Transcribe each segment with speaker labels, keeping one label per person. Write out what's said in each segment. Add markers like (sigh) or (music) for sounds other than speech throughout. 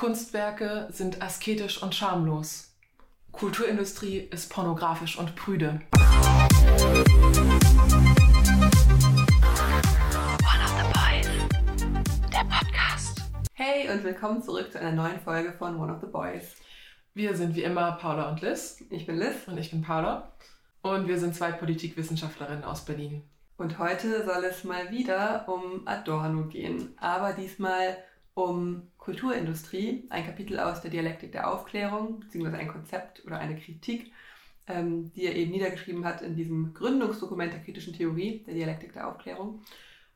Speaker 1: Kunstwerke sind asketisch und schamlos. Kulturindustrie ist pornografisch und prüde.
Speaker 2: One of the Boys, der Podcast.
Speaker 3: Hey und willkommen zurück zu einer neuen Folge von One of the Boys.
Speaker 1: Wir sind wie immer Paula und Liz.
Speaker 3: Ich bin Liz.
Speaker 1: Und ich bin Paula. Und wir sind zwei Politikwissenschaftlerinnen aus Berlin.
Speaker 3: Und heute soll es mal wieder um Adorno gehen, aber diesmal um Kulturindustrie, ein Kapitel aus der Dialektik der Aufklärung, beziehungsweise ein Konzept oder eine Kritik, ähm, die er eben niedergeschrieben hat in diesem Gründungsdokument der kritischen Theorie, der Dialektik der Aufklärung.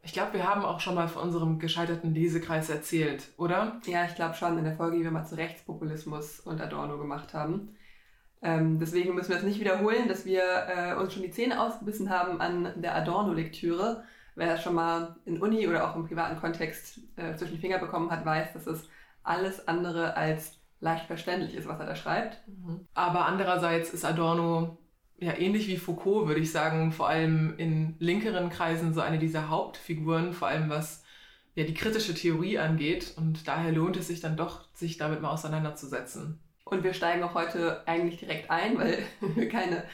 Speaker 1: Ich glaube, wir haben auch schon mal von unserem gescheiterten Lesekreis erzählt, oder?
Speaker 3: Ja, ich glaube schon in der Folge, die wir mal zu Rechtspopulismus und Adorno gemacht haben. Ähm, deswegen müssen wir es nicht wiederholen, dass wir äh, uns schon die Zähne ausgebissen haben an der Adorno-Lektüre. Wer das schon mal in Uni oder auch im privaten Kontext äh, zwischen die Finger bekommen hat, weiß, dass es alles andere als leicht verständlich ist, was er da schreibt.
Speaker 1: Mhm. Aber andererseits ist Adorno ja ähnlich wie Foucault, würde ich sagen, vor allem in linkeren Kreisen so eine dieser Hauptfiguren, vor allem was ja die kritische Theorie angeht. Und daher lohnt es sich dann doch, sich damit mal auseinanderzusetzen.
Speaker 3: Und wir steigen auch heute eigentlich direkt ein, weil (laughs) wir keine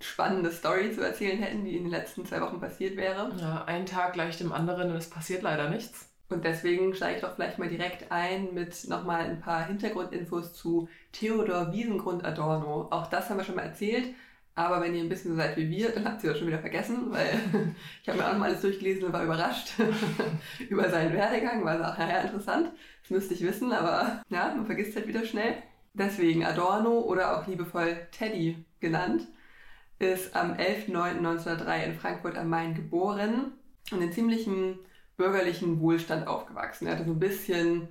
Speaker 3: spannende Story zu erzählen hätten, die in den letzten zwei Wochen passiert wäre.
Speaker 1: Ja, ein Tag gleich dem anderen und es passiert leider nichts.
Speaker 3: Und deswegen steige ich doch vielleicht mal direkt ein mit nochmal ein paar Hintergrundinfos zu Theodor Wiesengrund Adorno. Auch das haben wir schon mal erzählt. Aber wenn ihr ein bisschen so seid wie wir, dann habt ihr das schon wieder vergessen, weil (laughs) ich habe mir auch noch mal alles durchgelesen und war überrascht (laughs) über seinen Werdegang. War auch, naja, interessant. Das müsste ich wissen, aber ja, man vergisst halt wieder schnell. Deswegen Adorno oder auch liebevoll Teddy genannt, ist am 11.09.1903 in Frankfurt am Main geboren und in ziemlichem bürgerlichen Wohlstand aufgewachsen. Er hatte so ein bisschen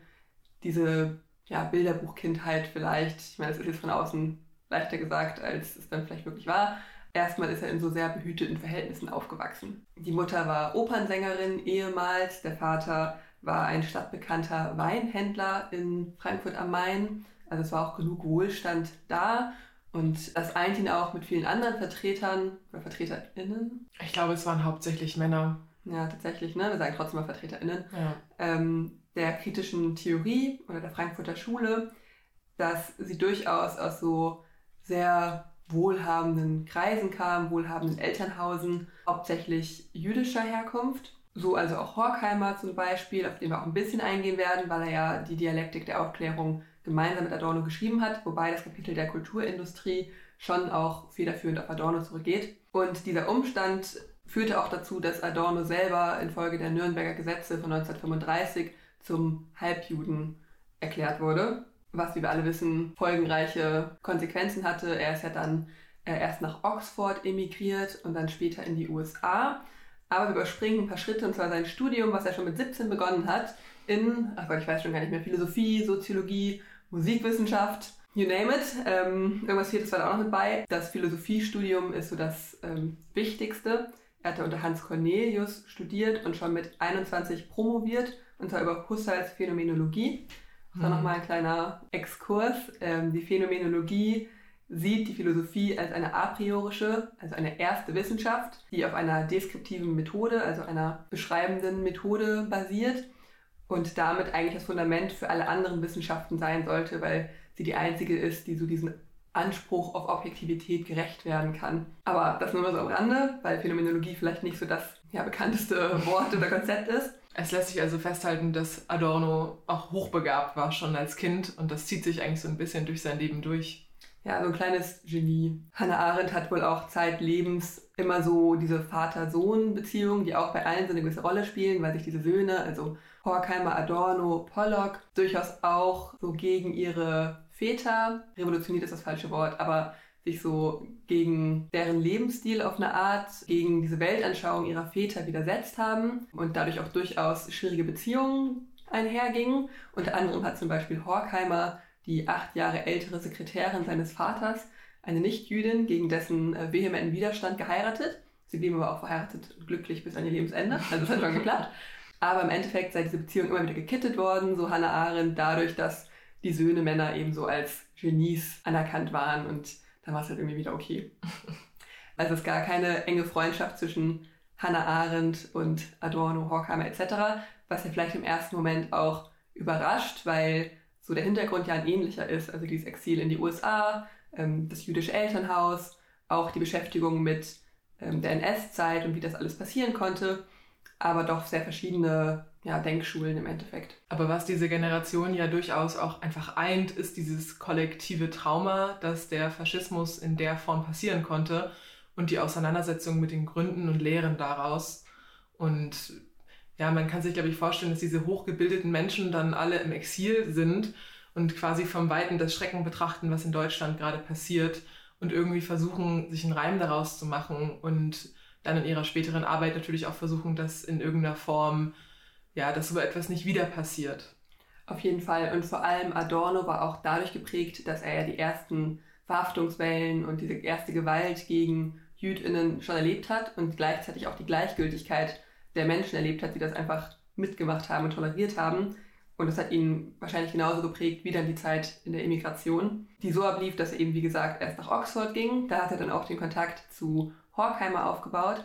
Speaker 3: diese ja, Bilderbuchkindheit vielleicht. Ich meine, das ist jetzt von außen leichter gesagt, als es dann vielleicht wirklich war. Erstmal ist er in so sehr behüteten Verhältnissen aufgewachsen. Die Mutter war Opernsängerin ehemals, der Vater war ein stadtbekannter Weinhändler in Frankfurt am Main also es war auch genug Wohlstand da. Und das eint ihn auch mit vielen anderen Vertretern oder VertreterInnen.
Speaker 1: Ich glaube, es waren hauptsächlich Männer.
Speaker 3: Ja, tatsächlich, ne? Wir sagen trotzdem mal VertreterInnen.
Speaker 1: Ja.
Speaker 3: Ähm, der kritischen Theorie oder der Frankfurter Schule, dass sie durchaus aus so sehr wohlhabenden Kreisen kam, wohlhabenden Elternhausen, hauptsächlich jüdischer Herkunft. So also auch Horkheimer zum Beispiel, auf den wir auch ein bisschen eingehen werden, weil er ja die Dialektik der Aufklärung gemeinsam mit Adorno geschrieben hat, wobei das Kapitel der Kulturindustrie schon auch federführend auf Adorno zurückgeht. Und dieser Umstand führte auch dazu, dass Adorno selber infolge der Nürnberger Gesetze von 1935 zum Halbjuden erklärt wurde, was, wie wir alle wissen, folgenreiche Konsequenzen hatte. Er ist ja dann äh, erst nach Oxford emigriert und dann später in die USA. Aber wir überspringen ein paar Schritte, und zwar sein Studium, was er schon mit 17 begonnen hat, in, ach Gott, ich weiß schon gar nicht mehr, Philosophie, Soziologie Musikwissenschaft, you name it. Ähm, irgendwas viertes war da auch noch mit bei. Das Philosophiestudium ist so das ähm, Wichtigste. Er hatte unter Hans Cornelius studiert und schon mit 21 promoviert, und zwar über Husserls Phänomenologie. Das war mhm. nochmal ein kleiner Exkurs. Ähm, die Phänomenologie sieht die Philosophie als eine a priorische, also eine erste Wissenschaft, die auf einer deskriptiven Methode, also einer beschreibenden Methode basiert und damit eigentlich das Fundament für alle anderen Wissenschaften sein sollte, weil sie die einzige ist, die so diesen Anspruch auf Objektivität gerecht werden kann. Aber das nur mal so am Rande, weil Phänomenologie vielleicht nicht so das ja, bekannteste (laughs) Wort oder Konzept ist.
Speaker 1: Es lässt sich also festhalten, dass Adorno auch hochbegabt war schon als Kind und das zieht sich eigentlich so ein bisschen durch sein Leben durch.
Speaker 3: Ja, so ein kleines Genie. Hannah Arendt hat wohl auch zeitlebens immer so diese Vater-Sohn-Beziehungen, die auch bei allen so eine gewisse Rolle spielen, weil sich diese Söhne, also Horkheimer, Adorno, Pollock, durchaus auch so gegen ihre Väter, revolutioniert ist das falsche Wort, aber sich so gegen deren Lebensstil auf eine Art, gegen diese Weltanschauung ihrer Väter widersetzt haben und dadurch auch durchaus schwierige Beziehungen einhergingen. Unter anderem hat zum Beispiel Horkheimer die acht Jahre ältere Sekretärin seines Vaters, eine Nichtjüdin, gegen dessen äh, vehementen Widerstand geheiratet. Sie blieben aber auch verheiratet und glücklich bis an ihr Lebensende. Also das hat schon geklappt. Aber im Endeffekt sei diese Beziehung immer wieder gekittet worden, so Hannah Arendt, dadurch, dass die Söhne Männer eben so als Genies anerkannt waren und dann war es halt irgendwie wieder okay. (laughs) Also es gab keine enge Freundschaft zwischen Hannah Arendt und Adorno, Horkheimer etc., was ja vielleicht im ersten Moment auch überrascht, weil so der Hintergrund ja ein ähnlicher ist. Also dieses Exil in die USA, ähm, das jüdische Elternhaus, auch die Beschäftigung mit ähm, der NS-Zeit und wie das alles passieren konnte, aber doch sehr verschiedene ja, Denkschulen im Endeffekt.
Speaker 1: Aber was diese Generation ja durchaus auch einfach eint, ist dieses kollektive Trauma, dass der Faschismus in der Form passieren konnte und die Auseinandersetzung mit den Gründen und Lehren daraus. Und ja, man kann sich, glaube ich, vorstellen, dass diese hochgebildeten Menschen dann alle im Exil sind und quasi vom Weiten das Schrecken betrachten, was in Deutschland gerade passiert und irgendwie versuchen, sich einen Reim daraus zu machen und dann in ihrer späteren Arbeit natürlich auch versuchen, dass in irgendeiner Form, ja, dass so etwas nicht wieder passiert.
Speaker 3: Auf jeden Fall. Und vor allem Adorno war auch dadurch geprägt, dass er ja die ersten Verhaftungswellen und diese erste Gewalt gegen JüdInnen schon erlebt hat und gleichzeitig auch die Gleichgültigkeit der Menschen erlebt hat, die das einfach mitgemacht haben und toleriert haben. Und das hat ihn wahrscheinlich genauso geprägt wie dann die Zeit in der Immigration, die so ablief, dass er eben, wie gesagt, erst nach Oxford ging. Da hat er dann auch den Kontakt zu Horkheimer aufgebaut,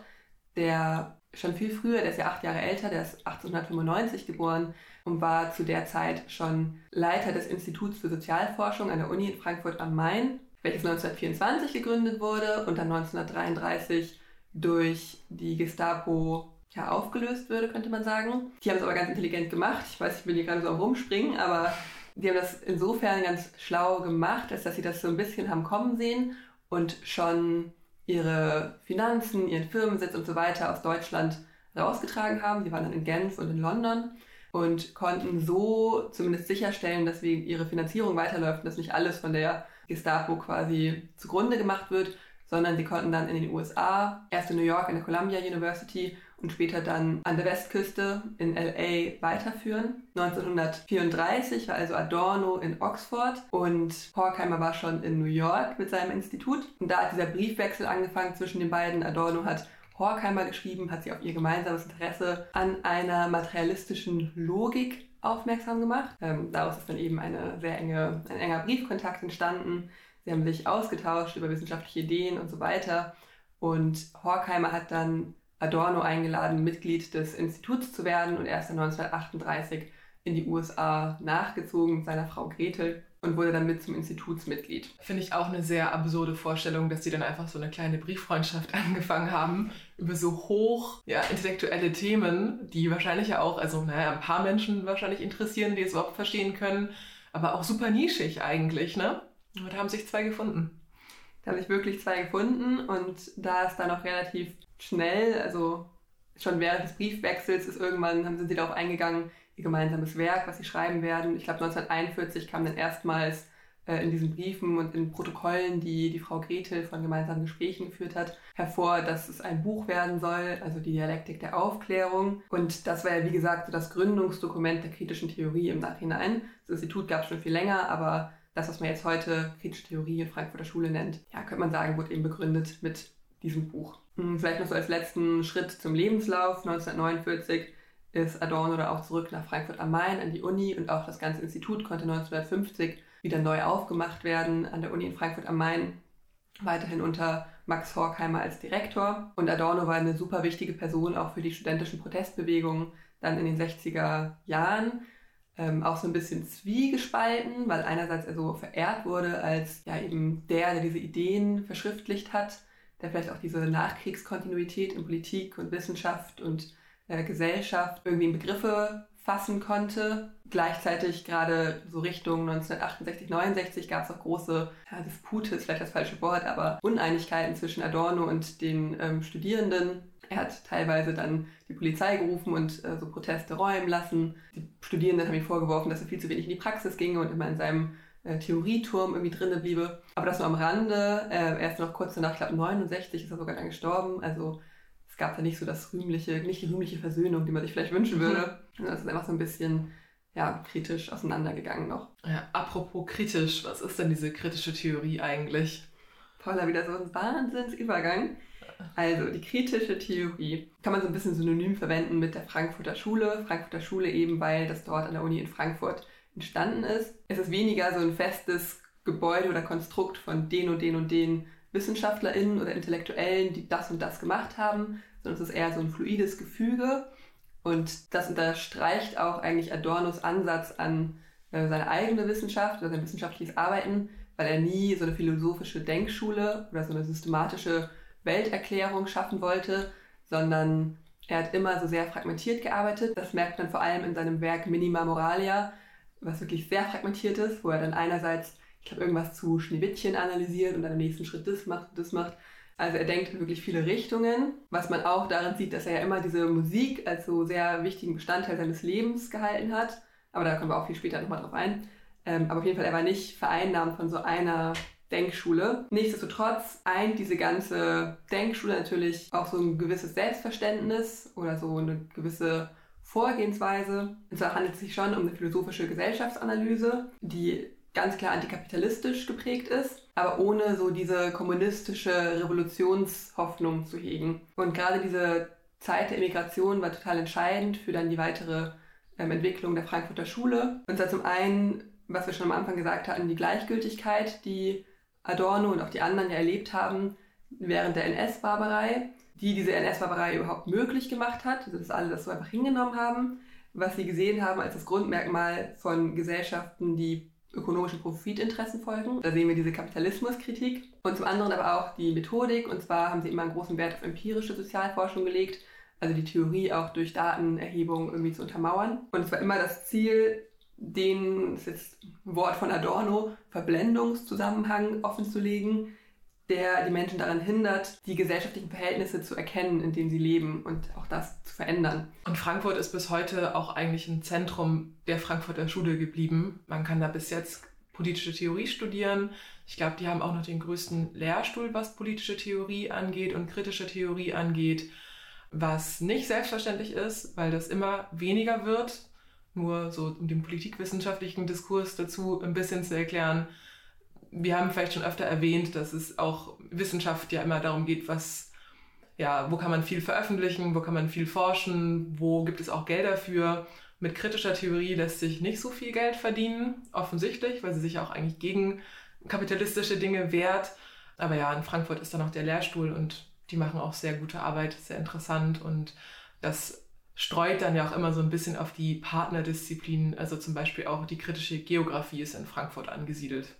Speaker 3: der schon viel früher, der ist ja acht Jahre älter, der ist 1895 geboren und war zu der Zeit schon Leiter des Instituts für Sozialforschung an der Uni in Frankfurt am Main, welches 1924 gegründet wurde und dann 1933 durch die Gestapo ja, aufgelöst würde, könnte man sagen. Die haben es aber ganz intelligent gemacht. Ich weiß, ich will hier gerade so am Rumspringen, aber die haben das insofern ganz schlau gemacht, als dass sie das so ein bisschen haben kommen sehen und schon ihre Finanzen, ihren Firmensitz und so weiter aus Deutschland rausgetragen haben. Sie waren dann in Genf und in London und konnten so zumindest sicherstellen, dass ihre Finanzierung weiterläuft und dass nicht alles von der Gestapo quasi zugrunde gemacht wird, sondern sie konnten dann in den USA, erst in New York in der Columbia University und später dann an der Westküste in LA weiterführen. 1934 war also Adorno in Oxford und Horkheimer war schon in New York mit seinem Institut. Und da hat dieser Briefwechsel angefangen zwischen den beiden. Adorno hat Horkheimer geschrieben, hat sie auf ihr gemeinsames Interesse an einer materialistischen Logik aufmerksam gemacht. Ähm, daraus ist dann eben eine sehr enge, ein enger Briefkontakt entstanden. Sie haben sich ausgetauscht über wissenschaftliche Ideen und so weiter. Und Horkheimer hat dann Adorno eingeladen, Mitglied des Instituts zu werden und er ist dann 1938 in die USA nachgezogen mit seiner Frau Gretel und wurde dann mit zum Institutsmitglied.
Speaker 1: Finde ich auch eine sehr absurde Vorstellung, dass sie dann einfach so eine kleine Brieffreundschaft (laughs) angefangen haben über so hoch ja, intellektuelle Themen, die wahrscheinlich ja auch, also naja, ein paar Menschen wahrscheinlich interessieren, die es überhaupt verstehen können, aber auch super nischig eigentlich, ne? Und da haben sich zwei gefunden.
Speaker 3: Da haben sich wirklich zwei gefunden und da ist dann auch relativ schnell, also schon während des Briefwechsels ist irgendwann, sind sie darauf eingegangen, ihr gemeinsames Werk, was sie schreiben werden. Ich glaube 1941 kam dann erstmals äh, in diesen Briefen und in Protokollen, die die Frau Gretel von gemeinsamen Gesprächen geführt hat, hervor, dass es ein Buch werden soll, also die Dialektik der Aufklärung. Und das war ja, wie gesagt, so das Gründungsdokument der kritischen Theorie im Nachhinein. Das Institut gab es schon viel länger, aber das, was man jetzt heute kritische Theorie in Frankfurter Schule nennt, ja, könnte man sagen, wurde eben begründet mit diesem Buch. Hm, vielleicht noch so als letzten Schritt zum Lebenslauf. 1949 ist Adorno da auch zurück nach Frankfurt am Main an die Uni und auch das ganze Institut konnte 1950 wieder neu aufgemacht werden an der Uni in Frankfurt am Main. Weiterhin unter Max Horkheimer als Direktor. Und Adorno war eine super wichtige Person auch für die studentischen Protestbewegungen dann in den 60er Jahren. Ähm, auch so ein bisschen zwiegespalten, weil einerseits er so verehrt wurde als ja eben der, der diese Ideen verschriftlicht hat der vielleicht auch diese Nachkriegskontinuität in Politik und Wissenschaft und äh, Gesellschaft irgendwie in Begriffe fassen konnte. Gleichzeitig gerade so Richtung 1968, 69 gab es auch große ja, Dispute, ist vielleicht das falsche Wort, aber Uneinigkeiten zwischen Adorno und den ähm, Studierenden. Er hat teilweise dann die Polizei gerufen und äh, so Proteste räumen lassen. Die Studierenden haben ihm vorgeworfen, dass er viel zu wenig in die Praxis ginge und immer in seinem äh, Theorieturm irgendwie drinne bliebe. Aber das nur am Rande. Äh, er ist noch kurz danach, ich glaube 69 ist er sogar dann gestorben. Also es gab da nicht so das rühmliche, nicht die rühmliche Versöhnung, die man sich vielleicht wünschen würde. Mhm. Das ist einfach so ein bisschen ja, kritisch auseinandergegangen noch.
Speaker 1: Ja, apropos kritisch, was ist denn diese kritische Theorie eigentlich?
Speaker 3: Paula, wieder so ein Wahnsinnsübergang. Also die kritische Theorie kann man so ein bisschen synonym verwenden mit der Frankfurter Schule. Frankfurter Schule eben, weil das dort an der Uni in Frankfurt entstanden ist. Es ist weniger so ein festes Gebäude oder Konstrukt von den und den und den WissenschaftlerInnen oder Intellektuellen, die das und das gemacht haben, sondern es ist eher so ein fluides Gefüge. Und das unterstreicht auch eigentlich Adornos Ansatz an äh, seine eigene Wissenschaft oder sein wissenschaftliches Arbeiten, weil er nie so eine philosophische Denkschule oder so eine systematische Welterklärung schaffen wollte, sondern er hat immer so sehr fragmentiert gearbeitet. Das merkt man vor allem in seinem Werk Minima Moralia, was wirklich sehr fragmentiert ist, wo er dann einerseits, ich glaube, irgendwas zu Schneewittchen analysiert und dann im nächsten Schritt das macht und das macht. Also er denkt in wirklich viele Richtungen, was man auch darin sieht, dass er ja immer diese Musik als so sehr wichtigen Bestandteil seines Lebens gehalten hat. Aber da kommen wir auch viel später nochmal drauf ein. Ähm, aber auf jeden Fall, er war nicht vereinnahmt von so einer Denkschule. Nichtsdestotrotz eint diese ganze Denkschule natürlich auch so ein gewisses Selbstverständnis oder so eine gewisse Vorgehensweise. Und zwar handelt es sich schon um eine philosophische Gesellschaftsanalyse, die ganz klar antikapitalistisch geprägt ist, aber ohne so diese kommunistische Revolutionshoffnung zu hegen. Und gerade diese Zeit der Immigration war total entscheidend für dann die weitere ähm, Entwicklung der Frankfurter Schule. Und zwar zum einen, was wir schon am Anfang gesagt hatten, die Gleichgültigkeit, die Adorno und auch die anderen ja erlebt haben während der NS-Barbarei, die diese NS-Barbarei überhaupt möglich gemacht hat, also dass alle das so einfach hingenommen haben, was sie gesehen haben als das Grundmerkmal von Gesellschaften, die ökonomischen Profitinteressen folgen. Da sehen wir diese Kapitalismuskritik und zum anderen aber auch die Methodik. Und zwar haben sie immer einen großen Wert auf empirische Sozialforschung gelegt, also die Theorie auch durch Datenerhebung irgendwie zu untermauern. Und es war immer das Ziel, den, das ist jetzt ein Wort von Adorno, Verblendungszusammenhang offenzulegen, der die Menschen daran hindert, die gesellschaftlichen Verhältnisse zu erkennen, in denen sie leben und auch das zu verändern.
Speaker 1: Und Frankfurt ist bis heute auch eigentlich ein Zentrum der Frankfurter Schule geblieben. Man kann da bis jetzt politische Theorie studieren. Ich glaube, die haben auch noch den größten Lehrstuhl, was politische Theorie angeht und kritische Theorie angeht, was nicht selbstverständlich ist, weil das immer weniger wird nur so um den politikwissenschaftlichen Diskurs dazu ein bisschen zu erklären. Wir haben vielleicht schon öfter erwähnt, dass es auch Wissenschaft ja immer darum geht, was, ja, wo kann man viel veröffentlichen, wo kann man viel forschen, wo gibt es auch Geld dafür. Mit kritischer Theorie lässt sich nicht so viel Geld verdienen, offensichtlich, weil sie sich auch eigentlich gegen kapitalistische Dinge wehrt. Aber ja, in Frankfurt ist dann auch der Lehrstuhl und die machen auch sehr gute Arbeit, sehr interessant und das streut dann ja auch immer so ein bisschen auf die Partnerdisziplinen, also zum Beispiel auch die kritische Geografie ist in Frankfurt angesiedelt.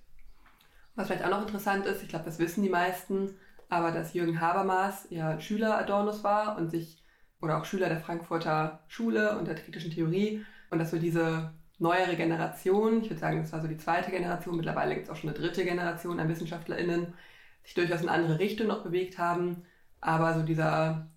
Speaker 3: Was vielleicht auch noch interessant ist, ich glaube, das wissen die meisten, aber dass Jürgen Habermas ja Schüler Adornos war und sich, oder auch Schüler der Frankfurter Schule und der kritischen Theorie und dass so diese neuere Generation, ich würde sagen, das war so die zweite Generation, mittlerweile gibt es auch schon eine dritte Generation an WissenschaftlerInnen, sich durchaus in andere Richtungen noch bewegt haben, aber so dieser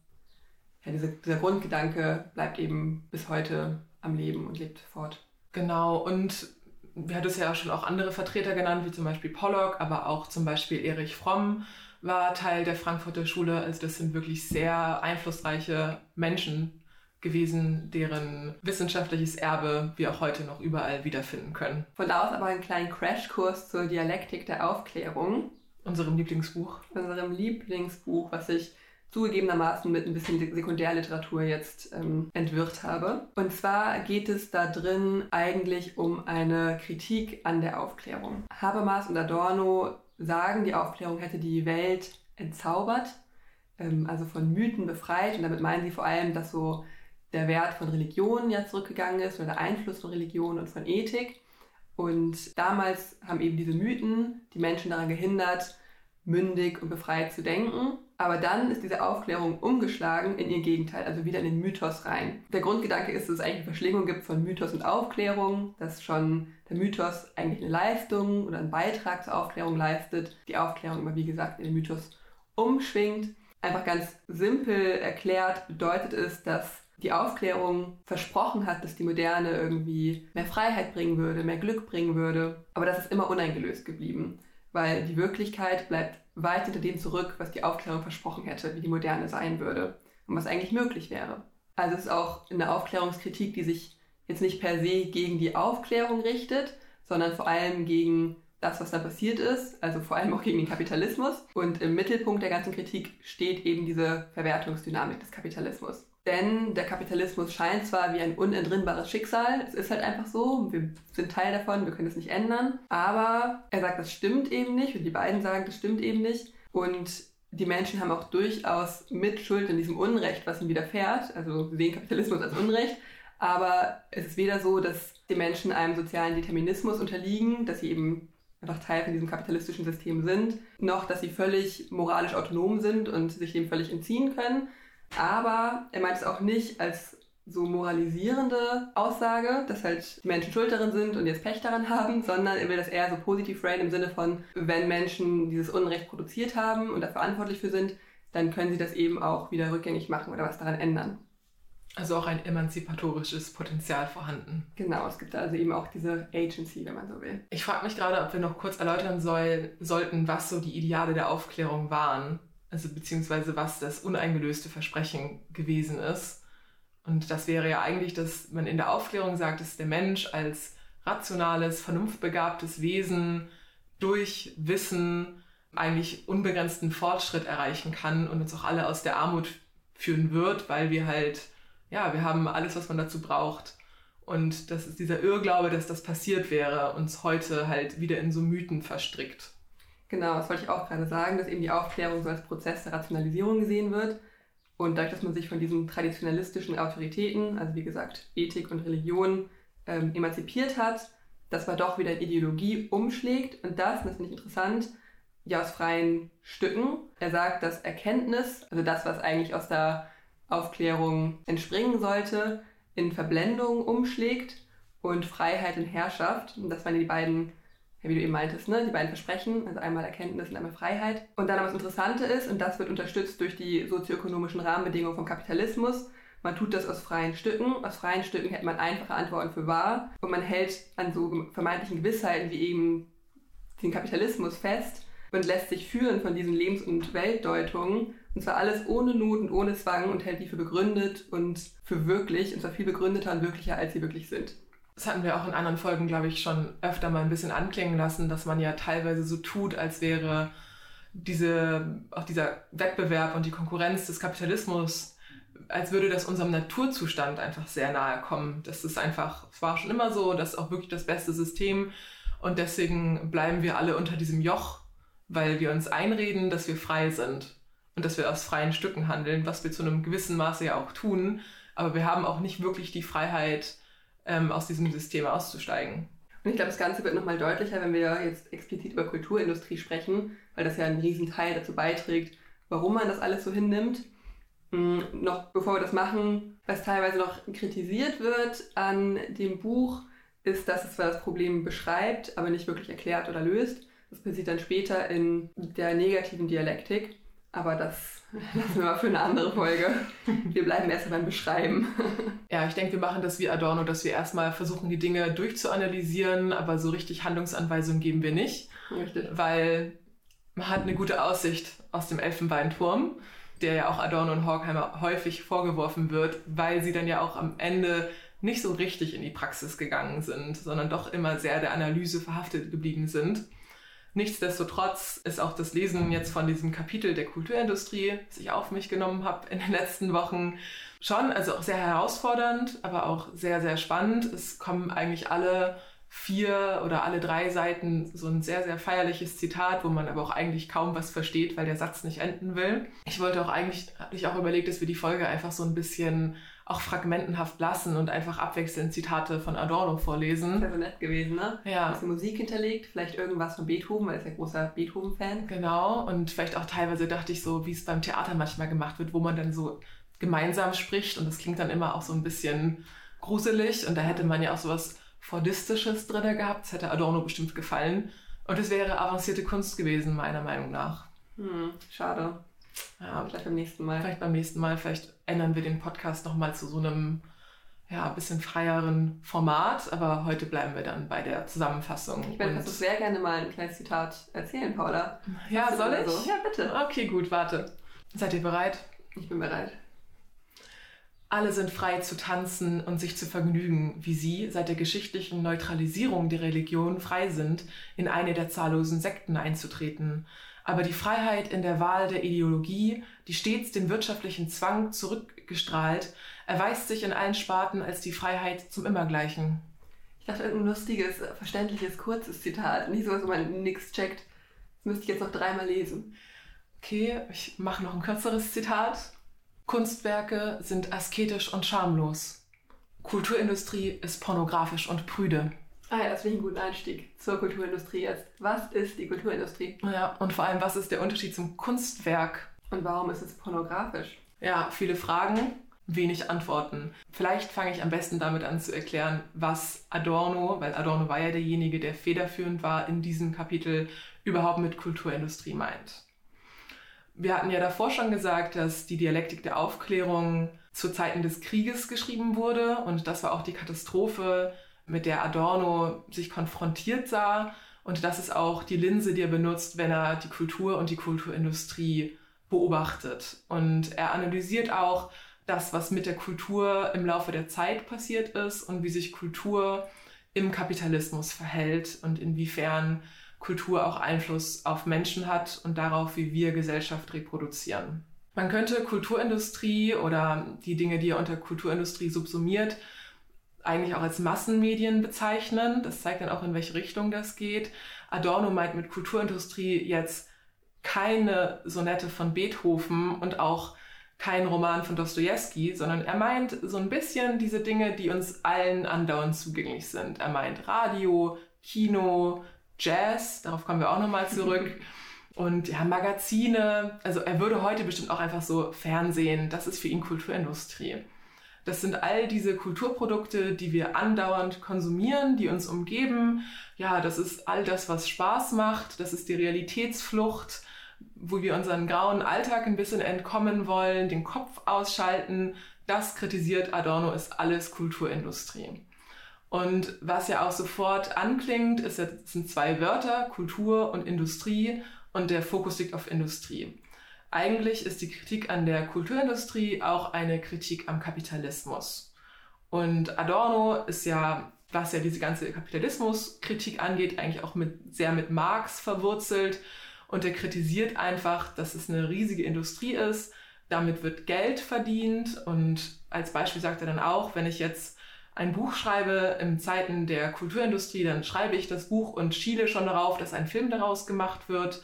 Speaker 3: ja, diese, dieser Grundgedanke bleibt eben bis heute am Leben und lebt fort.
Speaker 1: Genau, und wir hatten es ja schon auch andere Vertreter genannt, wie zum Beispiel Pollock, aber auch zum Beispiel Erich Fromm war Teil der Frankfurter Schule. Also das sind wirklich sehr einflussreiche Menschen gewesen, deren wissenschaftliches Erbe wir auch heute noch überall wiederfinden können.
Speaker 3: Von da aus aber einen kleinen Crashkurs zur Dialektik der Aufklärung.
Speaker 1: Unserem Lieblingsbuch.
Speaker 3: Unserem Lieblingsbuch, was ich zugegebenermaßen mit ein bisschen Sekundärliteratur jetzt ähm, entwirrt habe. Und zwar geht es da drin eigentlich um eine Kritik an der Aufklärung. Habermas und Adorno sagen, die Aufklärung hätte die Welt entzaubert, ähm, also von Mythen befreit. Und damit meinen sie vor allem, dass so der Wert von Religion ja zurückgegangen ist oder der Einfluss von Religion und von Ethik. Und damals haben eben diese Mythen die Menschen daran gehindert, mündig und befreit zu denken. Aber dann ist diese Aufklärung umgeschlagen in ihr Gegenteil, also wieder in den Mythos rein. Der Grundgedanke ist, dass es eigentlich eine Verschlingung gibt von Mythos und Aufklärung, dass schon der Mythos eigentlich eine Leistung oder einen Beitrag zur Aufklärung leistet, die Aufklärung immer wie gesagt in den Mythos umschwingt. Einfach ganz simpel erklärt bedeutet es, dass die Aufklärung versprochen hat, dass die Moderne irgendwie mehr Freiheit bringen würde, mehr Glück bringen würde. Aber das ist immer uneingelöst geblieben weil die Wirklichkeit bleibt weit hinter dem zurück, was die Aufklärung versprochen hätte, wie die Moderne sein würde und was eigentlich möglich wäre. Also es ist auch eine Aufklärungskritik, die sich jetzt nicht per se gegen die Aufklärung richtet, sondern vor allem gegen das, was da passiert ist, also vor allem auch gegen den Kapitalismus. Und im Mittelpunkt der ganzen Kritik steht eben diese Verwertungsdynamik des Kapitalismus. Denn der Kapitalismus scheint zwar wie ein unentrinnbares Schicksal, es ist halt einfach so, wir sind Teil davon, wir können es nicht ändern, aber er sagt, das stimmt eben nicht und die beiden sagen, das stimmt eben nicht und die Menschen haben auch durchaus Mitschuld in diesem Unrecht, was ihnen widerfährt, also sehen Kapitalismus als Unrecht, Aber es ist weder so, dass die Menschen einem sozialen Determinismus unterliegen, dass sie eben einfach Teil von diesem kapitalistischen System sind, noch dass sie völlig moralisch autonom sind und sich dem völlig entziehen können. Aber er meint es auch nicht als so moralisierende Aussage, dass halt die Menschen schuld darin sind und jetzt Pech daran haben, sondern er will das eher so positiv frame im Sinne von, wenn Menschen dieses Unrecht produziert haben und da verantwortlich für sind, dann können sie das eben auch wieder rückgängig machen oder was daran ändern.
Speaker 1: Also auch ein emanzipatorisches Potenzial vorhanden.
Speaker 3: Genau, es gibt also eben auch diese Agency, wenn man so will.
Speaker 1: Ich frage mich gerade, ob wir noch kurz erläutern soll, sollten, was so die Ideale der Aufklärung waren. Also beziehungsweise was das uneingelöste Versprechen gewesen ist. Und das wäre ja eigentlich, dass man in der Aufklärung sagt, dass der Mensch als rationales, vernunftbegabtes Wesen durch Wissen eigentlich unbegrenzten Fortschritt erreichen kann und uns auch alle aus der Armut führen wird, weil wir halt ja, wir haben alles, was man dazu braucht. Und das ist dieser Irrglaube, dass das passiert wäre, uns heute halt wieder in so Mythen verstrickt.
Speaker 3: Genau, das wollte ich auch gerade sagen, dass eben die Aufklärung so als Prozess der Rationalisierung gesehen wird. Und dadurch, dass man sich von diesen traditionalistischen Autoritäten, also wie gesagt Ethik und Religion, ähm, emanzipiert hat, dass man doch wieder in Ideologie umschlägt. Und das, und das finde ich interessant, ja aus freien Stücken. Er sagt, dass Erkenntnis, also das, was eigentlich aus der Aufklärung entspringen sollte, in Verblendung umschlägt und Freiheit in Herrschaft. Und das waren die beiden, wie du eben meintest, ne? die beiden Versprechen, also einmal Erkenntnis und einmal Freiheit. Und dann aber das Interessante ist, und das wird unterstützt durch die sozioökonomischen Rahmenbedingungen vom Kapitalismus, man tut das aus freien Stücken. Aus freien Stücken hält man einfache Antworten für wahr und man hält an so vermeintlichen Gewissheiten wie eben den Kapitalismus fest und lässt sich führen von diesen Lebens- und Weltdeutungen und zwar alles ohne Not und ohne Zwang und hält die für begründet und für wirklich, und zwar viel begründeter und wirklicher, als sie wirklich sind.
Speaker 1: Das hatten wir auch in anderen Folgen, glaube ich, schon öfter mal ein bisschen anklingen lassen, dass man ja teilweise so tut, als wäre diese, auch dieser Wettbewerb und die Konkurrenz des Kapitalismus, als würde das unserem Naturzustand einfach sehr nahe kommen. Das ist einfach, es war schon immer so, das ist auch wirklich das beste System und deswegen bleiben wir alle unter diesem Joch, weil wir uns einreden, dass wir frei sind und dass wir aus freien Stücken handeln, was wir zu einem gewissen Maße ja auch tun. Aber wir haben auch nicht wirklich die Freiheit, ähm, aus diesem System auszusteigen.
Speaker 3: Und ich glaube, das Ganze wird nochmal deutlicher, wenn wir jetzt explizit über Kulturindustrie sprechen, weil das ja einen riesen Teil dazu beiträgt, warum man das alles so hinnimmt. Hm, noch bevor wir das machen, was teilweise noch kritisiert wird an dem Buch, ist, dass es zwar das Problem beschreibt, aber nicht wirklich erklärt oder löst. Das passiert dann später in der negativen Dialektik. Aber das lassen wir mal für eine andere Folge. Wir bleiben erst beim Beschreiben.
Speaker 1: Ja, ich denke, wir machen das wie Adorno, dass wir erstmal versuchen, die Dinge durchzuanalysieren, aber so richtig Handlungsanweisungen geben wir nicht.
Speaker 3: Richtig.
Speaker 1: Weil man hat eine gute Aussicht aus dem Elfenbeinturm, der ja auch Adorno und Horkheimer häufig vorgeworfen wird, weil sie dann ja auch am Ende nicht so richtig in die Praxis gegangen sind, sondern doch immer sehr der Analyse verhaftet geblieben sind. Nichtsdestotrotz ist auch das Lesen jetzt von diesem Kapitel der Kulturindustrie, das ich auf mich genommen habe in den letzten Wochen, schon, also auch sehr herausfordernd, aber auch sehr, sehr spannend. Es kommen eigentlich alle vier oder alle drei Seiten so ein sehr, sehr feierliches Zitat, wo man aber auch eigentlich kaum was versteht, weil der Satz nicht enden will. Ich wollte auch eigentlich, hatte ich auch überlegt, dass wir die Folge einfach so ein bisschen auch fragmentenhaft lassen und einfach abwechselnd Zitate von Adorno vorlesen.
Speaker 3: Das wäre nett gewesen, ne?
Speaker 1: Ja.
Speaker 3: Ein bisschen Musik hinterlegt, vielleicht irgendwas von Beethoven, weil er ist ja großer Beethoven-Fan.
Speaker 1: Genau, und vielleicht auch teilweise dachte ich so, wie es beim Theater manchmal gemacht wird, wo man dann so gemeinsam spricht und das klingt dann immer auch so ein bisschen gruselig und da hätte man ja auch sowas Fordistisches drin gehabt, das hätte Adorno bestimmt gefallen und es wäre avancierte Kunst gewesen, meiner Meinung nach.
Speaker 3: Hm, schade.
Speaker 1: Ja,
Speaker 3: Vielleicht beim nächsten Mal.
Speaker 1: vielleicht beim nächsten Mal, vielleicht ändern wir den Podcast nochmal zu so einem ja, bisschen freieren Format, aber heute bleiben wir dann bei der Zusammenfassung.
Speaker 3: Ich werde du sehr gerne mal ein kleines Zitat erzählen, Paula.
Speaker 1: ja,
Speaker 3: Hast du
Speaker 1: soll ich?
Speaker 3: so? Ja, bitte.
Speaker 1: Okay, gut, warte. Seid ihr bereit?
Speaker 3: Ich bin bereit.
Speaker 1: Alle sind frei zu tanzen und sich zu vergnügen, wie sie seit der geschichtlichen Neutralisierung der Religion frei sind, in eine der zahllosen Sekten einzutreten. Aber die Freiheit in der Wahl der Ideologie, die stets den wirtschaftlichen Zwang zurückgestrahlt, erweist sich in allen Sparten als die Freiheit zum Immergleichen.
Speaker 3: Ich dachte, irgendein lustiges, verständliches, kurzes Zitat. Nicht sowas, wo man nichts checkt. Das müsste ich jetzt noch dreimal lesen.
Speaker 1: Okay, ich mache noch ein kürzeres Zitat. Kunstwerke sind asketisch und schamlos. Kulturindustrie ist pornografisch und prüde.
Speaker 3: Ah ja, das finde ich einen guten Einstieg zur Kulturindustrie jetzt. Was ist die Kulturindustrie?
Speaker 1: Ja, und vor allem, was ist der Unterschied zum Kunstwerk?
Speaker 3: Und warum ist es pornografisch?
Speaker 1: Ja, viele Fragen, wenig Antworten. Vielleicht fange ich am besten damit an zu erklären, was Adorno, weil Adorno war ja derjenige, der federführend war in diesem Kapitel, überhaupt mit Kulturindustrie meint. Wir hatten ja davor schon gesagt, dass die Dialektik der Aufklärung zu Zeiten des Krieges geschrieben wurde und das war auch die Katastrophe, mit der Adorno sich konfrontiert sah und das ist auch die Linse, die er benutzt, wenn er die Kultur und die Kulturindustrie beobachtet. Und er analysiert auch das, was mit der Kultur im Laufe der Zeit passiert ist und wie sich Kultur im Kapitalismus verhält und inwiefern Kultur auch Einfluss auf Menschen hat und darauf, wie wir Gesellschaft reproduzieren. Man könnte Kulturindustrie oder die Dinge, die er unter Kulturindustrie subsumiert, eigentlich auch als Massenmedien bezeichnen. Das zeigt dann auch, in welche Richtung das geht. Adorno meint mit Kulturindustrie jetzt keine Sonette von Beethoven und auch kein Roman von Dostoevsky, sondern er meint so ein bisschen diese Dinge, die uns allen andauernd zugänglich sind. Er meint Radio, Kino, Jazz, darauf kommen wir auch nochmal zurück. (laughs) Und ja, Magazine, also er würde heute bestimmt auch einfach so Fernsehen, das ist für ihn Kulturindustrie. Das sind all diese Kulturprodukte, die wir andauernd konsumieren, die uns umgeben. Ja, das ist all das, was Spaß macht. Das ist die Realitätsflucht, wo wir unseren grauen Alltag ein bisschen entkommen wollen, den Kopf ausschalten. Das kritisiert Adorno, ist alles Kulturindustrie. Und was ja auch sofort anklingt, ist, sind zwei Wörter, Kultur und Industrie, und der Fokus liegt auf Industrie. Eigentlich ist die Kritik an der Kulturindustrie auch eine Kritik am Kapitalismus. Und Adorno ist ja, was ja diese ganze Kapitalismuskritik angeht, eigentlich auch mit, sehr mit Marx verwurzelt. Und er kritisiert einfach, dass es eine riesige Industrie ist. Damit wird Geld verdient. Und als Beispiel sagt er dann auch, wenn ich jetzt ein Buch schreibe in Zeiten der Kulturindustrie, dann schreibe ich das Buch und schiele schon darauf, dass ein Film daraus gemacht wird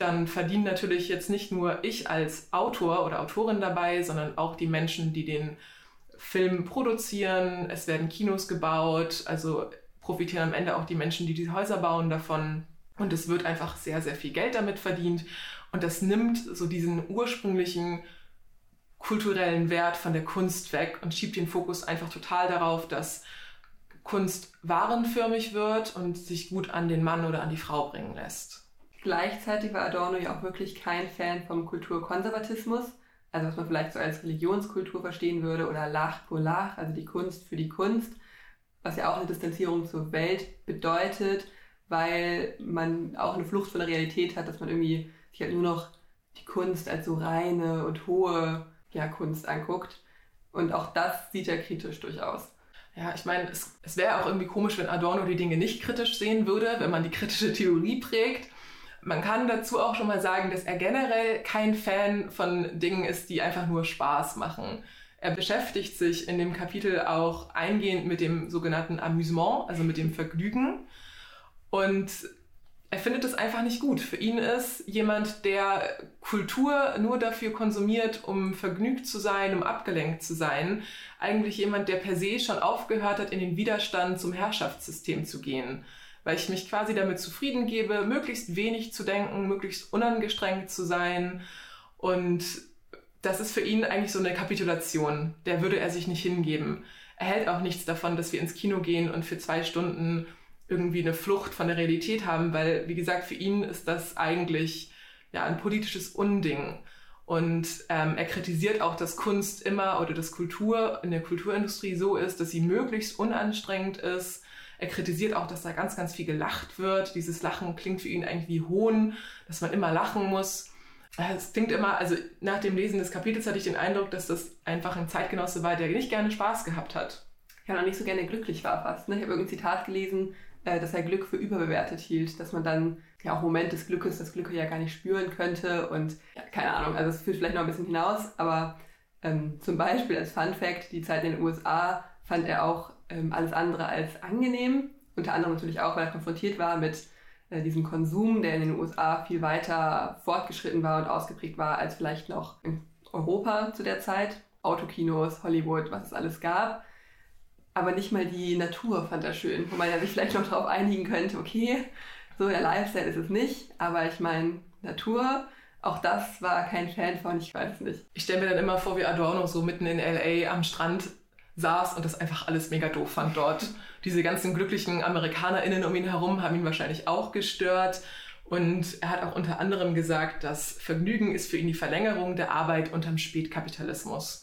Speaker 1: dann verdienen natürlich jetzt nicht nur ich als Autor oder Autorin dabei, sondern auch die Menschen, die den Film produzieren. Es werden Kinos gebaut, also profitieren am Ende auch die Menschen, die die Häuser bauen davon. Und es wird einfach sehr, sehr viel Geld damit verdient. Und das nimmt so diesen ursprünglichen kulturellen Wert von der Kunst weg und schiebt den Fokus einfach total darauf, dass Kunst warenförmig wird und sich gut an den Mann oder an die Frau bringen lässt.
Speaker 3: Gleichzeitig war Adorno ja auch wirklich kein Fan vom Kulturkonservatismus, also was man vielleicht so als Religionskultur verstehen würde, oder L'art pour l'art, also die Kunst für die Kunst, was ja auch eine Distanzierung zur Welt bedeutet, weil man auch eine Flucht von der Realität hat, dass man irgendwie sich halt nur noch die Kunst als so reine und hohe ja, Kunst anguckt. Und auch das sieht er kritisch durchaus.
Speaker 1: Ja, ich meine, es, es wäre auch irgendwie komisch, wenn Adorno die Dinge nicht kritisch sehen würde, wenn man die kritische Theorie prägt. Man kann dazu auch schon mal sagen, dass er generell kein Fan von Dingen ist, die einfach nur Spaß machen. Er beschäftigt sich in dem Kapitel auch eingehend mit dem sogenannten Amüsement, also mit dem Vergnügen. Und er findet es einfach nicht gut. Für ihn ist jemand, der Kultur nur dafür konsumiert, um vergnügt zu sein, um abgelenkt zu sein, eigentlich jemand, der per se schon aufgehört hat, in den Widerstand zum Herrschaftssystem zu gehen weil ich mich quasi damit zufrieden gebe, möglichst wenig zu denken, möglichst unangestrengt zu sein. Und das ist für ihn eigentlich so eine Kapitulation. Der würde er sich nicht hingeben. Er hält auch nichts davon, dass wir ins Kino gehen und für zwei Stunden irgendwie eine Flucht von der Realität haben, weil, wie gesagt, für ihn ist das eigentlich ja ein politisches Unding. Und ähm, er kritisiert auch, dass Kunst immer oder dass Kultur in der Kulturindustrie so ist, dass sie möglichst unanstrengend ist, er kritisiert auch, dass da ganz, ganz viel gelacht wird. Dieses Lachen klingt für ihn eigentlich wie Hohn, dass man immer lachen muss. Es klingt immer, also nach dem Lesen des Kapitels hatte ich den Eindruck, dass das einfach ein Zeitgenosse war, der nicht gerne Spaß gehabt hat.
Speaker 3: Ja, auch nicht so gerne glücklich war fast. Ne? Ich habe irgendein Zitat gelesen, äh, dass er Glück für überbewertet hielt, dass man dann ja auch Moment des Glückes, das Glück ja gar nicht spüren könnte und ja, keine Ahnung, also es führt vielleicht noch ein bisschen hinaus, aber ähm, zum Beispiel als Fun Fact, die Zeit in den USA fand er auch ähm, alles andere als angenehm. Unter anderem natürlich auch, weil er konfrontiert war mit äh, diesem Konsum, der in den USA viel weiter fortgeschritten war und ausgeprägt war als vielleicht noch in Europa zu der Zeit. Autokinos, Hollywood, was es alles gab. aber nicht mal die Natur fand er schön, wo man ja sich vielleicht noch darauf einigen könnte, okay, so der Lifestyle ist es nicht, aber ich meine, Natur, auch das war kein Fan von, ich weiß nicht.
Speaker 1: Ich stelle mir dann immer vor, wie Adorno so mitten in LA am Strand saß und das einfach alles mega doof fand dort. Diese ganzen glücklichen AmerikanerInnen um ihn herum haben ihn wahrscheinlich auch gestört. Und er hat auch unter anderem gesagt, dass Vergnügen ist für ihn die Verlängerung der Arbeit unterm Spätkapitalismus.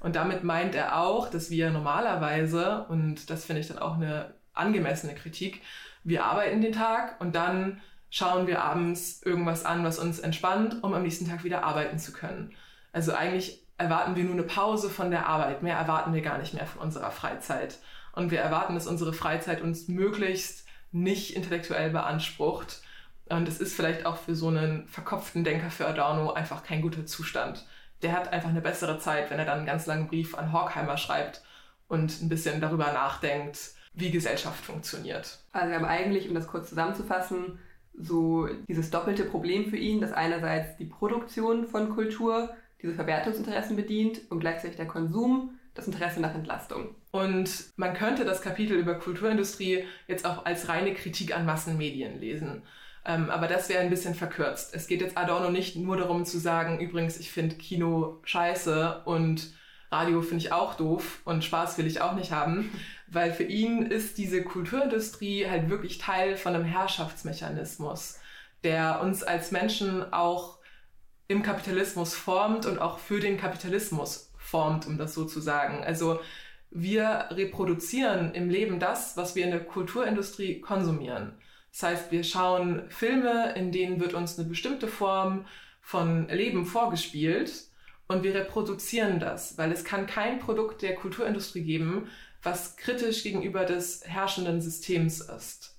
Speaker 1: Und damit meint er auch, dass wir normalerweise, und das finde ich dann auch eine angemessene Kritik, wir arbeiten den Tag und dann schauen wir abends irgendwas an, was uns entspannt, um am nächsten Tag wieder arbeiten zu können. Also eigentlich erwarten wir nur eine Pause von der Arbeit. Mehr erwarten wir gar nicht mehr von unserer Freizeit. Und wir erwarten, dass unsere Freizeit uns möglichst nicht intellektuell beansprucht. Und es ist vielleicht auch für so einen verkopften Denker für Adorno einfach kein guter Zustand. Der hat einfach eine bessere Zeit, wenn er dann einen ganz langen Brief an Horkheimer schreibt und ein bisschen darüber nachdenkt, wie Gesellschaft funktioniert.
Speaker 3: Also wir haben eigentlich, um das kurz zusammenzufassen, so dieses doppelte Problem für ihn, dass einerseits die Produktion von Kultur diese Verwertungsinteressen bedient und gleichzeitig der Konsum das Interesse nach Entlastung.
Speaker 1: Und man könnte das Kapitel über Kulturindustrie jetzt auch als reine Kritik an Massenmedien lesen. Ähm, aber das wäre ein bisschen verkürzt. Es geht jetzt Adorno nicht nur darum zu sagen, übrigens, ich finde Kino scheiße und Radio finde ich auch doof und Spaß will ich auch nicht haben, (laughs) weil für ihn ist diese Kulturindustrie halt wirklich Teil von einem Herrschaftsmechanismus, der uns als Menschen auch im Kapitalismus formt und auch für den Kapitalismus formt, um das so zu sagen. Also wir reproduzieren im Leben das, was wir in der Kulturindustrie konsumieren. Das heißt, wir schauen Filme, in denen wird uns eine bestimmte Form von Leben vorgespielt und wir reproduzieren das, weil es kann kein Produkt der Kulturindustrie geben, was kritisch gegenüber des herrschenden Systems ist.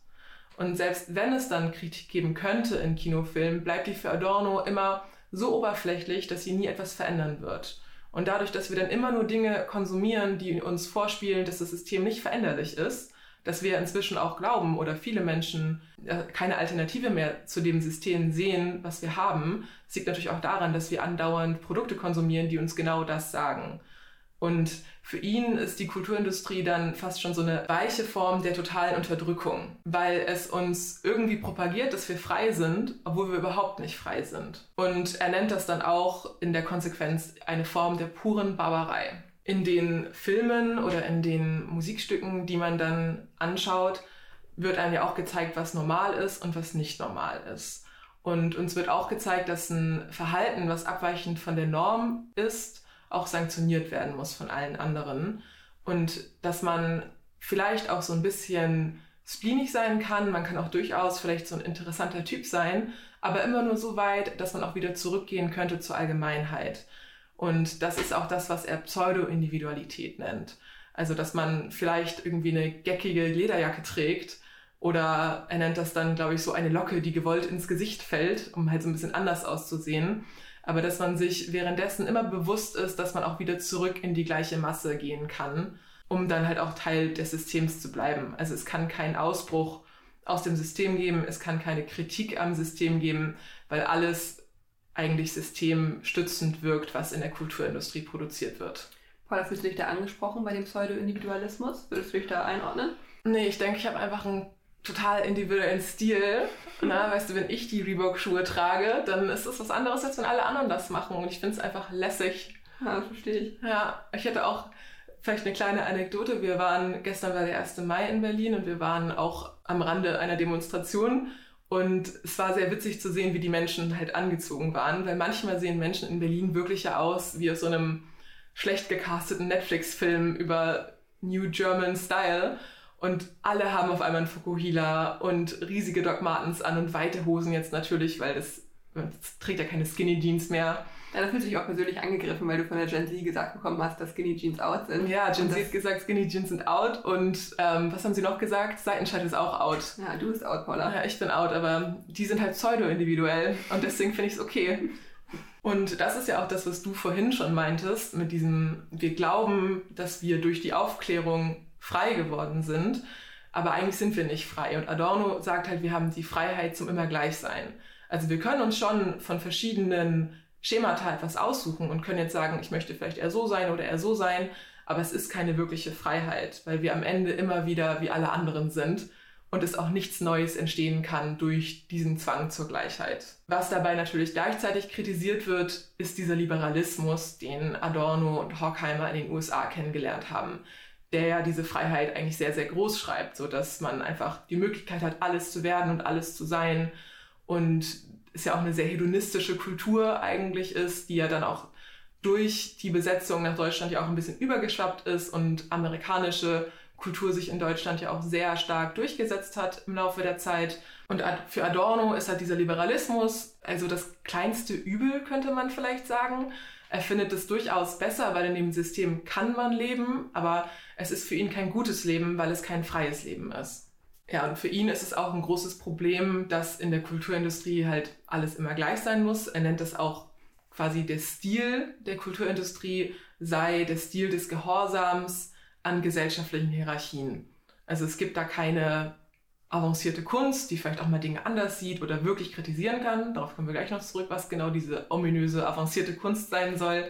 Speaker 1: Und selbst wenn es dann Kritik geben könnte in Kinofilmen, bleibt die für Adorno immer so oberflächlich, dass sie nie etwas verändern wird. Und dadurch, dass wir dann immer nur Dinge konsumieren, die uns vorspielen, dass das System nicht veränderlich ist, dass wir inzwischen auch glauben oder viele Menschen äh, keine Alternative mehr zu dem System sehen, was wir haben, liegt natürlich auch daran, dass wir andauernd Produkte konsumieren, die uns genau das sagen. Und für ihn ist die Kulturindustrie dann fast schon so eine weiche Form der totalen Unterdrückung, weil es uns irgendwie propagiert, dass wir frei sind, obwohl wir überhaupt nicht frei sind. Und er nennt das dann auch in der Konsequenz eine Form der puren Barbarei. In den Filmen oder in den Musikstücken, die man dann anschaut, wird einem ja auch gezeigt, was normal ist und was nicht normal ist. Und uns wird auch gezeigt, dass ein Verhalten, was abweichend von der Norm ist, auch sanktioniert werden muss von allen anderen. Und dass man vielleicht auch so ein bisschen spleenig sein kann. Man kann auch durchaus vielleicht so ein interessanter Typ sein, aber immer nur so weit, dass man auch wieder zurückgehen könnte zur Allgemeinheit. Und das ist auch das, was er Pseudo-Individualität nennt. Also, dass man vielleicht irgendwie eine geckige Lederjacke trägt oder er nennt das dann, glaube ich, so eine Locke, die gewollt ins Gesicht fällt, um halt so ein bisschen anders auszusehen aber dass man sich währenddessen immer bewusst ist, dass man auch wieder zurück in die gleiche Masse gehen kann, um dann halt auch Teil des Systems zu bleiben. Also es kann keinen Ausbruch aus dem System geben, es kann keine Kritik am System geben, weil alles eigentlich systemstützend wirkt, was in der Kulturindustrie produziert wird.
Speaker 3: Paula, fühlst du dich da angesprochen bei dem Pseudo-Individualismus? Würdest du dich da einordnen?
Speaker 1: Nee, ich denke, ich habe einfach einen total individuellen Stil. Na, weißt du, wenn ich die Reebok-Schuhe trage, dann ist das was anderes, als wenn alle anderen das machen. Und ich finde es einfach lässig.
Speaker 3: Ja, verstehe ich.
Speaker 1: Ja, ich hätte auch vielleicht eine kleine Anekdote. Wir waren, gestern war der 1. Mai in Berlin und wir waren auch am Rande einer Demonstration. Und es war sehr witzig zu sehen, wie die Menschen halt angezogen waren, weil manchmal sehen Menschen in Berlin wirklich ja aus wie aus so einem schlecht gecasteten Netflix-Film über New German Style. Und alle haben auf einmal einen Fukuhila und riesige Doc Martens an und weite Hosen jetzt natürlich, weil das, das trägt ja keine Skinny Jeans mehr.
Speaker 3: Ja, da fühlst du dich auch persönlich angegriffen, weil du von der Gen Z gesagt bekommen hast, dass Skinny Jeans out sind.
Speaker 1: Ja, Gen Z hat gesagt, Skinny Jeans sind out. Und ähm, was haben sie noch gesagt? Seitenscheid ist auch out.
Speaker 3: Ja, du bist out, Paula.
Speaker 1: Ja, ich bin out, aber die sind halt pseudo-individuell. Und deswegen finde ich es okay. Und das ist ja auch das, was du vorhin schon meintest, mit diesem, wir glauben, dass wir durch die Aufklärung frei geworden sind. Aber eigentlich sind wir nicht frei. Und Adorno sagt halt, wir haben die Freiheit zum immer gleich sein. Also wir können uns schon von verschiedenen Schemata etwas aussuchen und können jetzt sagen, ich möchte vielleicht eher so sein oder eher so sein. aber es ist keine wirkliche Freiheit, weil wir am Ende immer wieder wie alle anderen sind und es auch nichts Neues entstehen kann durch diesen Zwang zur Gleichheit. Was dabei natürlich gleichzeitig kritisiert wird, ist dieser Liberalismus, den Adorno und Horkheimer in den USA kennengelernt haben, der ja diese Freiheit eigentlich sehr, sehr groß schreibt, so dass man einfach die Möglichkeit hat, alles zu werden und alles zu sein und es ja auch eine sehr hedonistische Kultur eigentlich ist, die ja dann auch durch die Besetzung nach Deutschland ja auch ein bisschen übergeschwappt ist und amerikanische Kultur sich in Deutschland ja auch sehr stark durchgesetzt hat im Laufe der Zeit. Und für Adorno ist halt dieser Liberalismus also das kleinste Übel, könnte man vielleicht sagen. Er findet es durchaus besser, weil in dem System kann man leben, aber es ist für ihn kein gutes Leben, weil es kein freies Leben ist. Ja, und für ihn ist es auch ein großes Problem, dass in der Kulturindustrie halt alles immer gleich sein muss. Er nennt es auch quasi der Stil der Kulturindustrie sei der Stil des Gehorsams an gesellschaftlichen Hierarchien. Also es gibt da keine avancierte Kunst, die vielleicht auch mal Dinge anders sieht oder wirklich kritisieren kann. Darauf kommen wir gleich noch zurück, was genau diese ominöse, avancierte Kunst sein soll.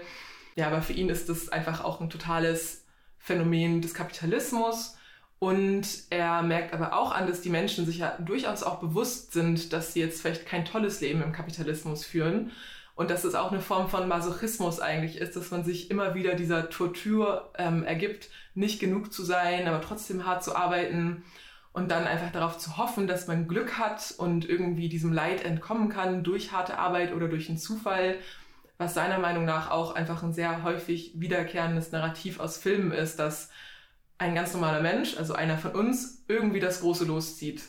Speaker 1: Ja, aber für ihn ist das einfach auch ein totales Phänomen des Kapitalismus. Und er merkt aber auch an, dass die Menschen sich ja durchaus auch bewusst sind, dass sie jetzt vielleicht kein tolles Leben im Kapitalismus führen und dass es auch eine Form von Masochismus eigentlich ist, dass man sich immer wieder dieser Tortur ähm, ergibt, nicht genug zu sein, aber trotzdem hart zu arbeiten und dann einfach darauf zu hoffen, dass man Glück hat und irgendwie diesem Leid entkommen kann durch harte Arbeit oder durch einen Zufall, was seiner Meinung nach auch einfach ein sehr häufig wiederkehrendes Narrativ aus Filmen ist, dass ein ganz normaler Mensch, also einer von uns, irgendwie das Große loszieht.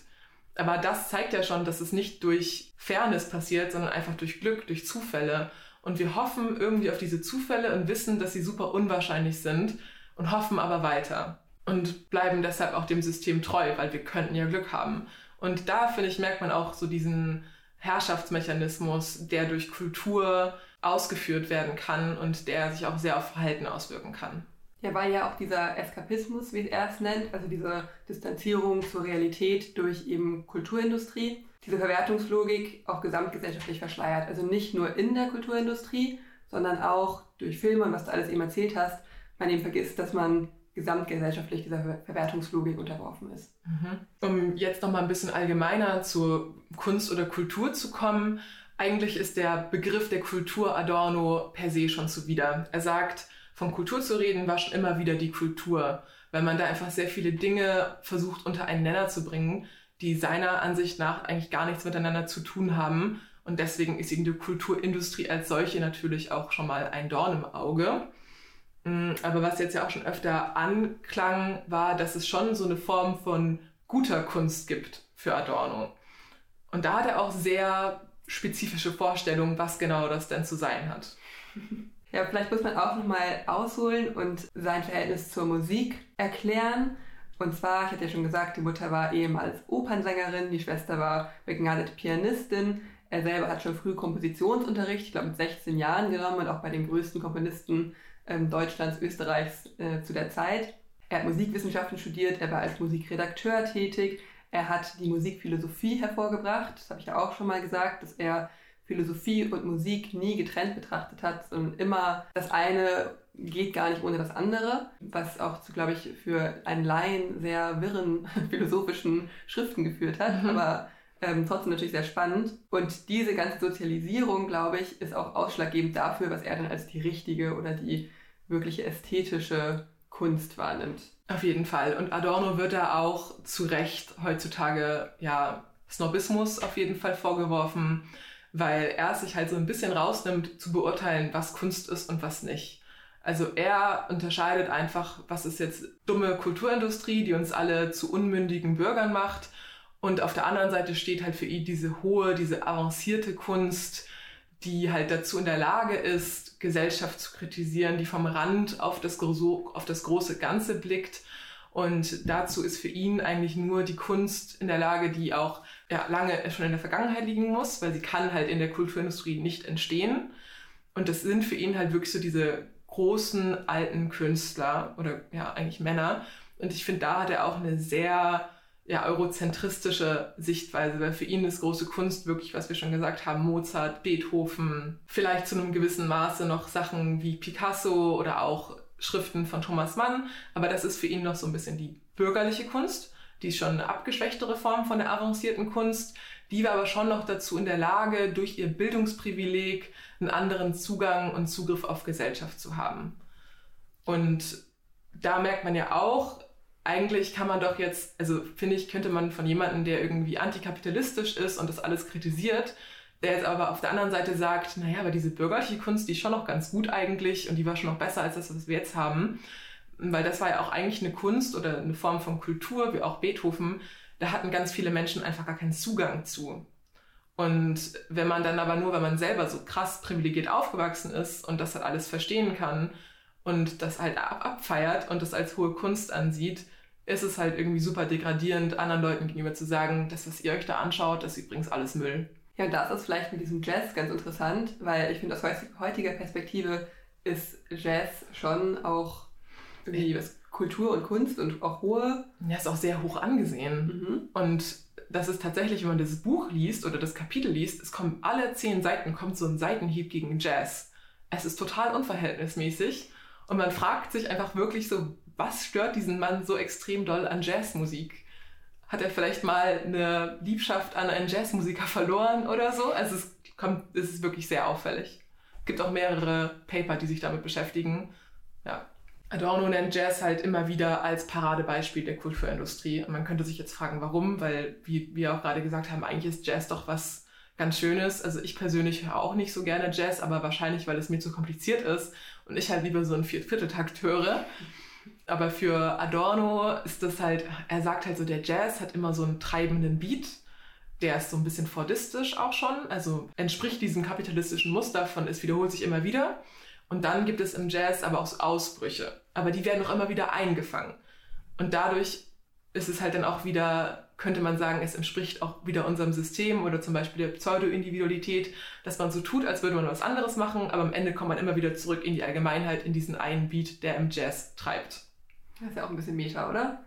Speaker 1: Aber das zeigt ja schon, dass es nicht durch Fairness passiert, sondern einfach durch Glück, durch Zufälle. Und wir hoffen irgendwie auf diese Zufälle und wissen, dass sie super unwahrscheinlich sind und hoffen aber weiter und bleiben deshalb auch dem System treu, weil wir könnten ja Glück haben. Und da, finde ich, merkt man auch so diesen Herrschaftsmechanismus, der durch Kultur ausgeführt werden kann und der sich auch sehr auf Verhalten auswirken kann.
Speaker 3: Ja, weil ja auch dieser Eskapismus, wie er es nennt, also diese Distanzierung zur Realität durch eben Kulturindustrie, diese Verwertungslogik auch gesamtgesellschaftlich verschleiert. Also nicht nur in der Kulturindustrie, sondern auch durch Filme und was du alles eben erzählt hast, man eben vergisst, dass man gesamtgesellschaftlich dieser Verwertungslogik unterworfen ist.
Speaker 1: Mhm. Um jetzt noch mal ein bisschen allgemeiner zur Kunst oder Kultur zu kommen, eigentlich ist der Begriff der Kultur Adorno per se schon zuwider. Er sagt, von Kultur zu reden, war schon immer wieder die Kultur, weil man da einfach sehr viele Dinge versucht unter einen Nenner zu bringen, die seiner Ansicht nach eigentlich gar nichts miteinander zu tun haben. Und deswegen ist ihm die Kulturindustrie als solche natürlich auch schon mal ein Dorn im Auge. Mm, aber was jetzt ja auch schon öfter anklang, war, dass es schon so eine Form von guter Kunst gibt für Adorno. Und da hat er auch sehr spezifische Vorstellungen, was genau das denn zu sein hat. (laughs)
Speaker 3: Ja, vielleicht muss man auch nochmal ausholen und sein Verhältnis zur Musik erklären. Und zwar, ich hatte ja schon gesagt, die Mutter war ehemals Opernsängerin, die Schwester war begnadete Pianistin. Er selber hat schon früh Kompositionsunterricht, ich glaube mit 16 Jahren genommen und auch bei den größten Komponisten Deutschlands, Österreichs äh, zu der Zeit. Er hat Musikwissenschaften studiert, er war als Musikredakteur tätig, er hat die Musikphilosophie hervorgebracht, das habe ich ja auch schon mal gesagt, dass er Philosophie und Musik nie getrennt betrachtet hat, sondern immer das eine geht gar nicht ohne das andere, was auch zu, glaube ich, für einen Laien sehr wirren (laughs) philosophischen Schriften geführt hat, mhm. aber ähm, trotzdem natürlich sehr spannend. Und diese ganze Sozialisierung, glaube ich, ist auch ausschlaggebend dafür, was er dann als die richtige oder die wirkliche ästhetische Kunst wahrnimmt.
Speaker 1: Auf jeden Fall. Und Adorno wird da auch zu Recht heutzutage ja Snobismus auf jeden Fall vorgeworfen weil er sich halt so ein bisschen rausnimmt, zu beurteilen, was Kunst ist und was nicht. Also er unterscheidet einfach, was ist jetzt dumme Kulturindustrie, die uns alle zu unmündigen Bürgern macht. Und auf der anderen Seite steht halt für ihn diese hohe, diese avancierte Kunst, die halt dazu in der Lage ist, Gesellschaft zu kritisieren, die vom Rand auf das, auf das große Ganze blickt. Und dazu ist für ihn eigentlich nur die Kunst in der Lage, die auch ja, lange schon in der Vergangenheit liegen muss, weil sie kann halt in der Kulturindustrie nicht entstehen. Und das sind für ihn halt wirklich so diese großen alten Künstler oder ja eigentlich Männer. Und ich finde, da hat er auch eine sehr ja, eurozentristische Sichtweise, weil für ihn ist große Kunst wirklich, was wir schon gesagt haben, Mozart, Beethoven, vielleicht zu einem gewissen Maße noch Sachen wie Picasso oder auch Schriften von Thomas Mann, aber das ist für ihn noch so ein bisschen die bürgerliche Kunst. Die ist schon eine abgeschwächtere Form von der avancierten Kunst. Die war aber schon noch dazu in der Lage, durch ihr Bildungsprivileg einen anderen Zugang und Zugriff auf Gesellschaft zu haben. Und da merkt man ja auch, eigentlich kann man doch jetzt, also finde ich, könnte man von jemandem, der irgendwie antikapitalistisch ist und das alles kritisiert, der jetzt aber auf der anderen Seite sagt, naja, aber diese bürgerliche Kunst, die ist schon noch ganz gut eigentlich und die war schon noch besser als das, was wir jetzt haben. Weil das war ja auch eigentlich eine Kunst oder eine Form von Kultur, wie auch Beethoven, da hatten ganz viele Menschen einfach gar keinen Zugang zu. Und wenn man dann aber nur, wenn man selber so krass privilegiert aufgewachsen ist und das halt alles verstehen kann und das halt ab abfeiert und das als hohe Kunst ansieht, ist es halt irgendwie super degradierend, anderen Leuten gegenüber zu sagen, das, was ihr euch da anschaut, ist übrigens alles Müll.
Speaker 3: Ja, das ist vielleicht mit diesem Jazz ganz interessant, weil ich finde, aus heutiger Perspektive ist Jazz schon auch irgendwie was Kultur und Kunst und auch hohe.
Speaker 1: Ja, ist auch sehr hoch angesehen. Mhm. Und das ist tatsächlich, wenn man das Buch liest oder das Kapitel liest, es kommen alle zehn Seiten kommt so ein Seitenhieb gegen Jazz. Es ist total unverhältnismäßig und man fragt sich einfach wirklich so, was stört diesen Mann so extrem doll an Jazzmusik? Hat er vielleicht mal eine Liebschaft an einen Jazzmusiker verloren oder so? Also es kommt, es ist wirklich sehr auffällig. Es gibt auch mehrere Paper, die sich damit beschäftigen. Ja. Adorno nennt Jazz halt immer wieder als Paradebeispiel der Kulturindustrie. Und man könnte sich jetzt fragen, warum, weil, wie wir auch gerade gesagt haben, eigentlich ist Jazz doch was ganz Schönes. Also ich persönlich höre auch nicht so gerne Jazz, aber wahrscheinlich, weil es mir zu kompliziert ist und ich halt lieber so einen Vierteltakt höre. Aber für Adorno ist das halt, er sagt halt so, der Jazz hat immer so einen treibenden Beat. Der ist so ein bisschen fordistisch auch schon, also entspricht diesem kapitalistischen Muster von es wiederholt sich immer wieder. Und dann gibt es im Jazz aber auch Ausbrüche. Aber die werden auch immer wieder eingefangen. Und dadurch ist es halt dann auch wieder, könnte man sagen, es entspricht auch wieder unserem System oder zum Beispiel der Pseudo-Individualität, dass man so tut, als würde man was anderes machen, aber am Ende kommt man immer wieder zurück in die Allgemeinheit, in diesen einen Beat, der im Jazz treibt.
Speaker 3: Das ist ja auch ein bisschen Meta, oder?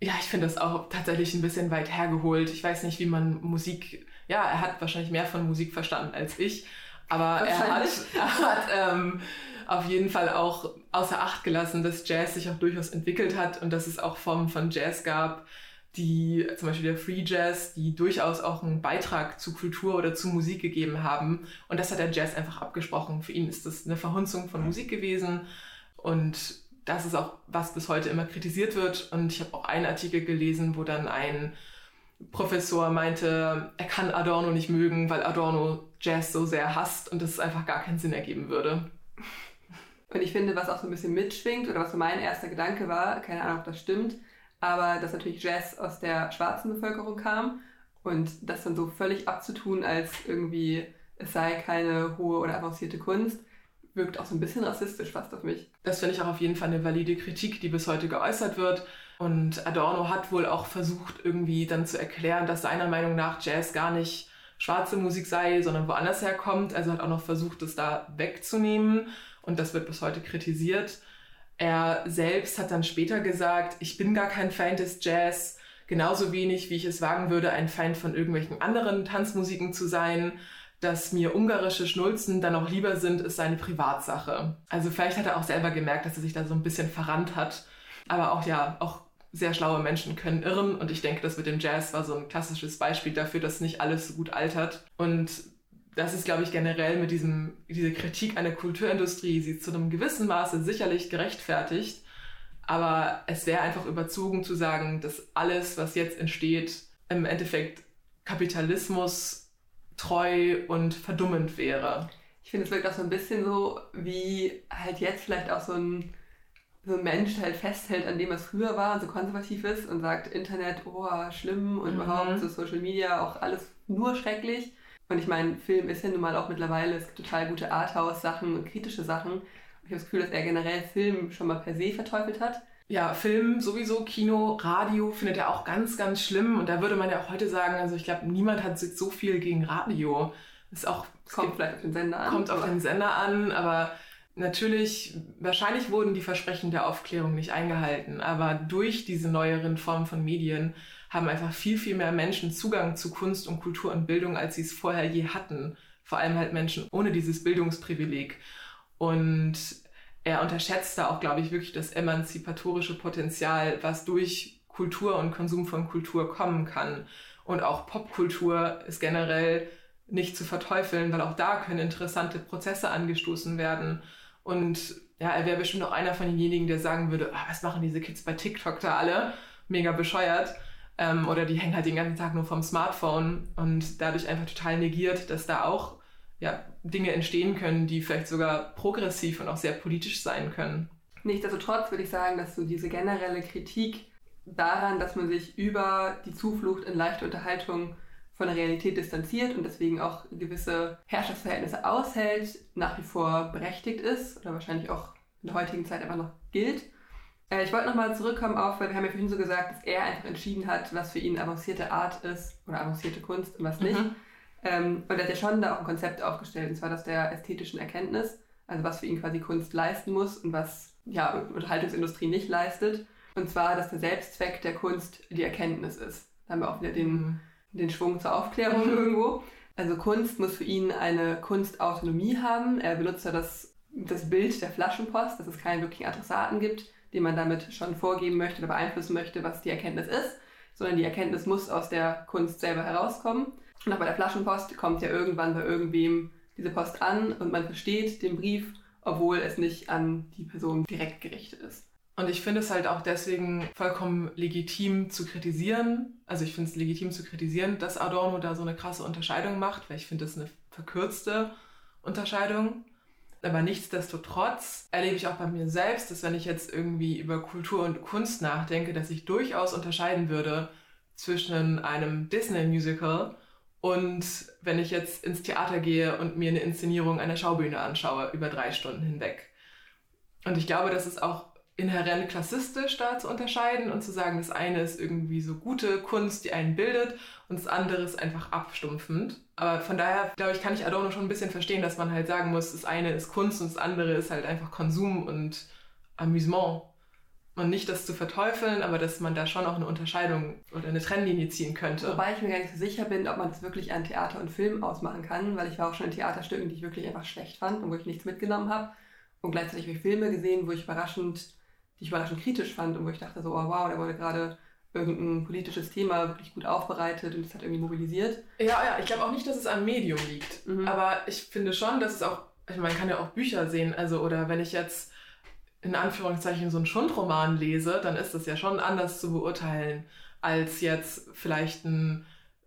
Speaker 1: Ja, ich finde das auch tatsächlich ein bisschen weit hergeholt. Ich weiß nicht, wie man Musik, ja, er hat wahrscheinlich mehr von Musik verstanden als ich, aber er hat, (laughs) er hat ähm, auf jeden Fall auch außer Acht gelassen, dass Jazz sich auch durchaus entwickelt hat und dass es auch Formen von Jazz gab, die zum Beispiel der Free Jazz, die durchaus auch einen Beitrag zu Kultur oder zu Musik gegeben haben. Und das hat der Jazz einfach abgesprochen. Für ihn ist das eine Verhunzung von Musik gewesen und das ist auch, was bis heute immer kritisiert wird. Und ich habe auch einen Artikel gelesen, wo dann ein Professor meinte, er kann Adorno nicht mögen, weil Adorno Jazz so sehr hasst und das einfach gar keinen Sinn ergeben würde.
Speaker 3: Und ich finde, was auch so ein bisschen mitschwingt oder was so mein erster Gedanke war, keine Ahnung, ob das stimmt, aber dass natürlich Jazz aus der schwarzen Bevölkerung kam und das dann so völlig abzutun, als irgendwie es sei keine hohe oder avancierte Kunst, wirkt auch so ein bisschen rassistisch fast auf mich.
Speaker 1: Das finde ich auch auf jeden Fall eine valide Kritik, die bis heute geäußert wird. Und Adorno hat wohl auch versucht, irgendwie dann zu erklären, dass seiner Meinung nach Jazz gar nicht schwarze Musik sei, sondern woanders herkommt. Also hat auch noch versucht, das da wegzunehmen. Und das wird bis heute kritisiert. Er selbst hat dann später gesagt, ich bin gar kein Feind des Jazz, genauso wenig wie ich es wagen würde, ein Feind von irgendwelchen anderen Tanzmusiken zu sein dass mir ungarische Schnulzen dann auch lieber sind, ist seine Privatsache. Also vielleicht hat er auch selber gemerkt, dass er sich da so ein bisschen verrannt hat. Aber auch ja, auch sehr schlaue Menschen können irren und ich denke, das mit dem Jazz war so ein klassisches Beispiel dafür, dass nicht alles so gut altert. Und das ist, glaube ich, generell mit diesem, diese Kritik an der Kulturindustrie, sie ist zu einem gewissen Maße sicherlich gerechtfertigt. Aber es wäre einfach überzogen zu sagen, dass alles, was jetzt entsteht, im Endeffekt Kapitalismus treu und verdummend wäre.
Speaker 3: Ich finde, es wirkt auch so ein bisschen so, wie halt jetzt vielleicht auch so ein, so ein Mensch halt festhält an dem, was früher war und so konservativ ist und sagt, Internet, oh, schlimm und mhm. überhaupt so Social Media, auch alles nur schrecklich. Und ich meine, Film ist ja nun mal auch mittlerweile, es gibt total gute Arthouse-Sachen und kritische Sachen. Ich habe das Gefühl, dass er generell Film schon mal per se verteufelt hat
Speaker 1: ja, Film sowieso, Kino, Radio findet er auch ganz, ganz schlimm. Und da würde man ja auch heute sagen, also ich glaube, niemand hat so viel gegen Radio. Ist auch,
Speaker 3: kommt vielleicht auf den Sender an.
Speaker 1: Kommt auf den Sender an, aber natürlich, wahrscheinlich wurden die Versprechen der Aufklärung nicht eingehalten. Aber durch diese neueren Formen von Medien haben einfach viel, viel mehr Menschen Zugang zu Kunst und Kultur und Bildung, als sie es vorher je hatten. Vor allem halt Menschen ohne dieses Bildungsprivileg. Und er unterschätzt da auch, glaube ich, wirklich das emanzipatorische Potenzial, was durch Kultur und Konsum von Kultur kommen kann. Und auch Popkultur ist generell nicht zu verteufeln, weil auch da können interessante Prozesse angestoßen werden. Und ja, er wäre bestimmt auch einer von denjenigen, der sagen würde, ah, was machen diese Kids bei TikTok da alle? Mega bescheuert. Ähm, oder die hängen halt den ganzen Tag nur vom Smartphone und dadurch einfach total negiert, dass da auch ja, Dinge entstehen können, die vielleicht sogar progressiv und auch sehr politisch sein können.
Speaker 3: Nichtsdestotrotz würde ich sagen, dass so diese generelle Kritik daran, dass man sich über die Zuflucht in leichte Unterhaltung von der Realität distanziert und deswegen auch gewisse Herrschaftsverhältnisse aushält, nach wie vor berechtigt ist oder wahrscheinlich auch in der heutigen Zeit einfach noch gilt. Äh, ich wollte nochmal zurückkommen auf, weil wir haben ja vorhin so gesagt, dass er einfach entschieden hat, was für ihn avancierte Art ist oder avancierte Kunst und was nicht. Mhm. Ähm, und er hat ja schon da auch ein Konzept aufgestellt, und zwar das der ästhetischen Erkenntnis, also was für ihn quasi Kunst leisten muss und was ja, Unterhaltungsindustrie nicht leistet. Und zwar, dass der Selbstzweck der Kunst die Erkenntnis ist. Da haben wir auch wieder den mhm den Schwung zur Aufklärung irgendwo. Also Kunst muss für ihn eine Kunstautonomie haben. Er benutzt ja das, das Bild der Flaschenpost, dass es keinen wirklichen Adressaten gibt, den man damit schon vorgeben möchte oder beeinflussen möchte, was die Erkenntnis ist, sondern die Erkenntnis muss aus der Kunst selber herauskommen. Und auch bei der Flaschenpost kommt ja irgendwann bei irgendwem diese Post an und man versteht den Brief, obwohl es nicht an die Person direkt gerichtet ist.
Speaker 1: Und ich finde es halt auch deswegen vollkommen legitim zu kritisieren. Also ich finde es legitim zu kritisieren, dass Adorno da so eine krasse Unterscheidung macht, weil ich finde das eine verkürzte Unterscheidung. Aber nichtsdestotrotz erlebe ich auch bei mir selbst, dass wenn ich jetzt irgendwie über Kultur und Kunst nachdenke, dass ich durchaus unterscheiden würde zwischen einem Disney-Musical und wenn ich jetzt ins Theater gehe und mir eine Inszenierung einer Schaubühne anschaue über drei Stunden hinweg. Und ich glaube, dass es auch inhärent klassistisch da zu unterscheiden und zu sagen, das eine ist irgendwie so gute Kunst, die einen bildet und das andere ist einfach abstumpfend. Aber von daher, glaube ich, kann ich Adorno schon ein bisschen verstehen, dass man halt sagen muss, das eine ist Kunst und das andere ist halt einfach Konsum und Amüsement. Und nicht das zu verteufeln, aber dass man da schon auch eine Unterscheidung oder eine Trennlinie ziehen könnte.
Speaker 3: Wobei ich mir gar nicht so sicher bin, ob man das wirklich an Theater und Film ausmachen kann, weil ich war auch schon in Theaterstücken, die ich wirklich einfach schlecht fand und wo ich nichts mitgenommen habe. Und gleichzeitig habe ich Filme gesehen, wo ich überraschend die ich überraschend kritisch fand und wo ich dachte so, oh wow, der wurde gerade irgendein politisches Thema wirklich gut aufbereitet und das hat irgendwie mobilisiert.
Speaker 1: Ja, ja, ich glaube auch nicht, dass es am Medium liegt. Mhm. Aber ich finde schon, dass es auch, ich meine, man kann ja auch Bücher sehen, also oder wenn ich jetzt in Anführungszeichen so einen Schundroman lese, dann ist das ja schon anders zu beurteilen als jetzt vielleicht ein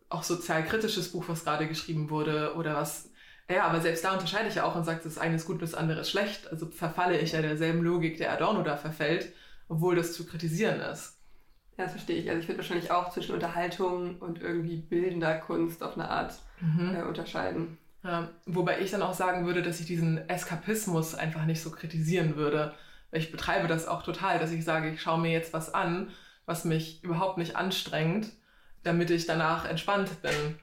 Speaker 1: auch sozialkritisches Buch, was gerade geschrieben wurde oder was ja, aber selbst da unterscheide ich ja auch und sage, das eine ist gut, das andere ist schlecht. Also verfalle ich ja derselben Logik, der Adorno da verfällt, obwohl das zu kritisieren ist.
Speaker 3: Ja, das verstehe ich. Also ich würde wahrscheinlich auch zwischen Unterhaltung und irgendwie bildender Kunst auf eine Art mhm. äh, unterscheiden.
Speaker 1: Ja, wobei ich dann auch sagen würde, dass ich diesen Eskapismus einfach nicht so kritisieren würde. Ich betreibe das auch total, dass ich sage, ich schaue mir jetzt was an, was mich überhaupt nicht anstrengt, damit ich danach entspannt bin.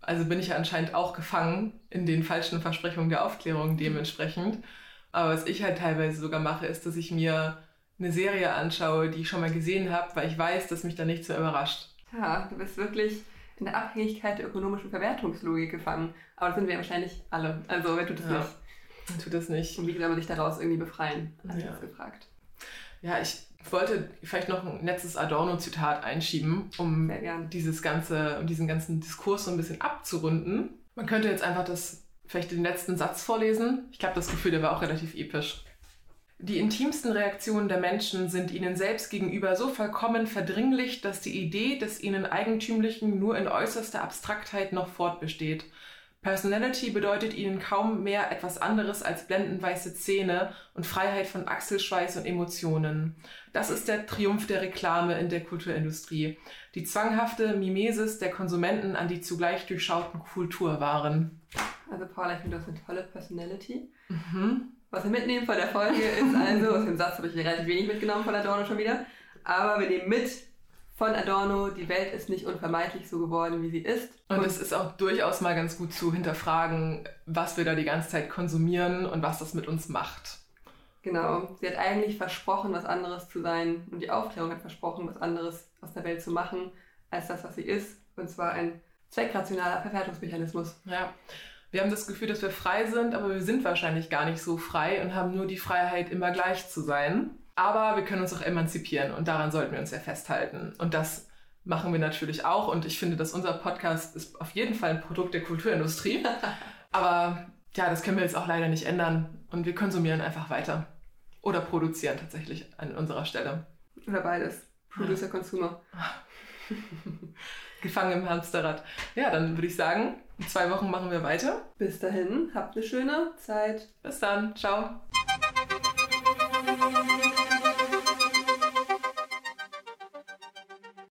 Speaker 1: Also bin ich ja anscheinend auch gefangen in den falschen Versprechungen der Aufklärung dementsprechend. Aber was ich halt teilweise sogar mache, ist, dass ich mir eine Serie anschaue, die ich schon mal gesehen habe, weil ich weiß, dass mich da nichts mehr überrascht.
Speaker 3: Ja, du bist wirklich in der Abhängigkeit der ökonomischen Verwertungslogik gefangen. Aber das sind wir wahrscheinlich alle. Also wer tut das ja, nicht?
Speaker 1: Tut das nicht.
Speaker 3: Und wie kann man sich daraus irgendwie befreien? Hast ja. gefragt.
Speaker 1: Ja, ich ich wollte vielleicht noch ein letztes Adorno-Zitat einschieben, um dieses ganze, um diesen ganzen Diskurs so ein bisschen abzurunden. Man könnte jetzt einfach das, vielleicht den letzten Satz vorlesen. Ich glaube, das Gefühl, der war auch relativ episch. Die intimsten Reaktionen der Menschen sind ihnen selbst gegenüber so vollkommen verdringlich, dass die Idee des ihnen Eigentümlichen nur in äußerster Abstraktheit noch fortbesteht. Personality bedeutet ihnen kaum mehr etwas anderes als blendenweiße Zähne und Freiheit von Achselschweiß und Emotionen. Das ist der Triumph der Reklame in der Kulturindustrie. Die zwanghafte Mimesis der Konsumenten an die zugleich durchschauten Kulturwaren.
Speaker 3: Also Paula, ich finde, das eine tolle Personality. Mhm. Was wir mitnehmen von der Folge ist also, aus dem Satz habe ich relativ wenig mitgenommen von der Dorne schon wieder, aber wir nehmen mit, von Adorno, die Welt ist nicht unvermeidlich so geworden, wie sie ist.
Speaker 1: Und, es ist auch durchaus mal ganz gut zu hinterfragen, was wir da die ganze Zeit konsumieren und was das mit uns macht.
Speaker 3: Genau. Sie hat eigentlich versprochen, was anderes zu sein und die Aufklärung hat versprochen, was anderes aus der Welt zu machen, als das, was sie ist. Und zwar ein zweckrationaler Verwertungsmechanismus.
Speaker 1: Ja. Wir haben das Gefühl, dass wir frei sind, aber wir sind wahrscheinlich gar nicht so frei und haben nur die Freiheit, immer gleich zu sein. Aber wir können uns auch emanzipieren und daran sollten wir uns ja festhalten. Und das machen wir natürlich auch. Und ich finde, dass unser Podcast ist auf jeden Fall ein Produkt der Kulturindustrie. (laughs) aber ja, das können wir jetzt auch leider nicht ändern. Und wir konsumieren einfach weiter. Oder produzieren tatsächlich an unserer Stelle.
Speaker 3: Oder beides. Producer, ja. Consumer. (laughs)
Speaker 1: Gefangen im Hamsterrad. Ja, dann würde ich sagen, in zwei Wochen machen wir weiter.
Speaker 3: Bis dahin, habt eine schöne Zeit.
Speaker 1: Bis dann. Ciao.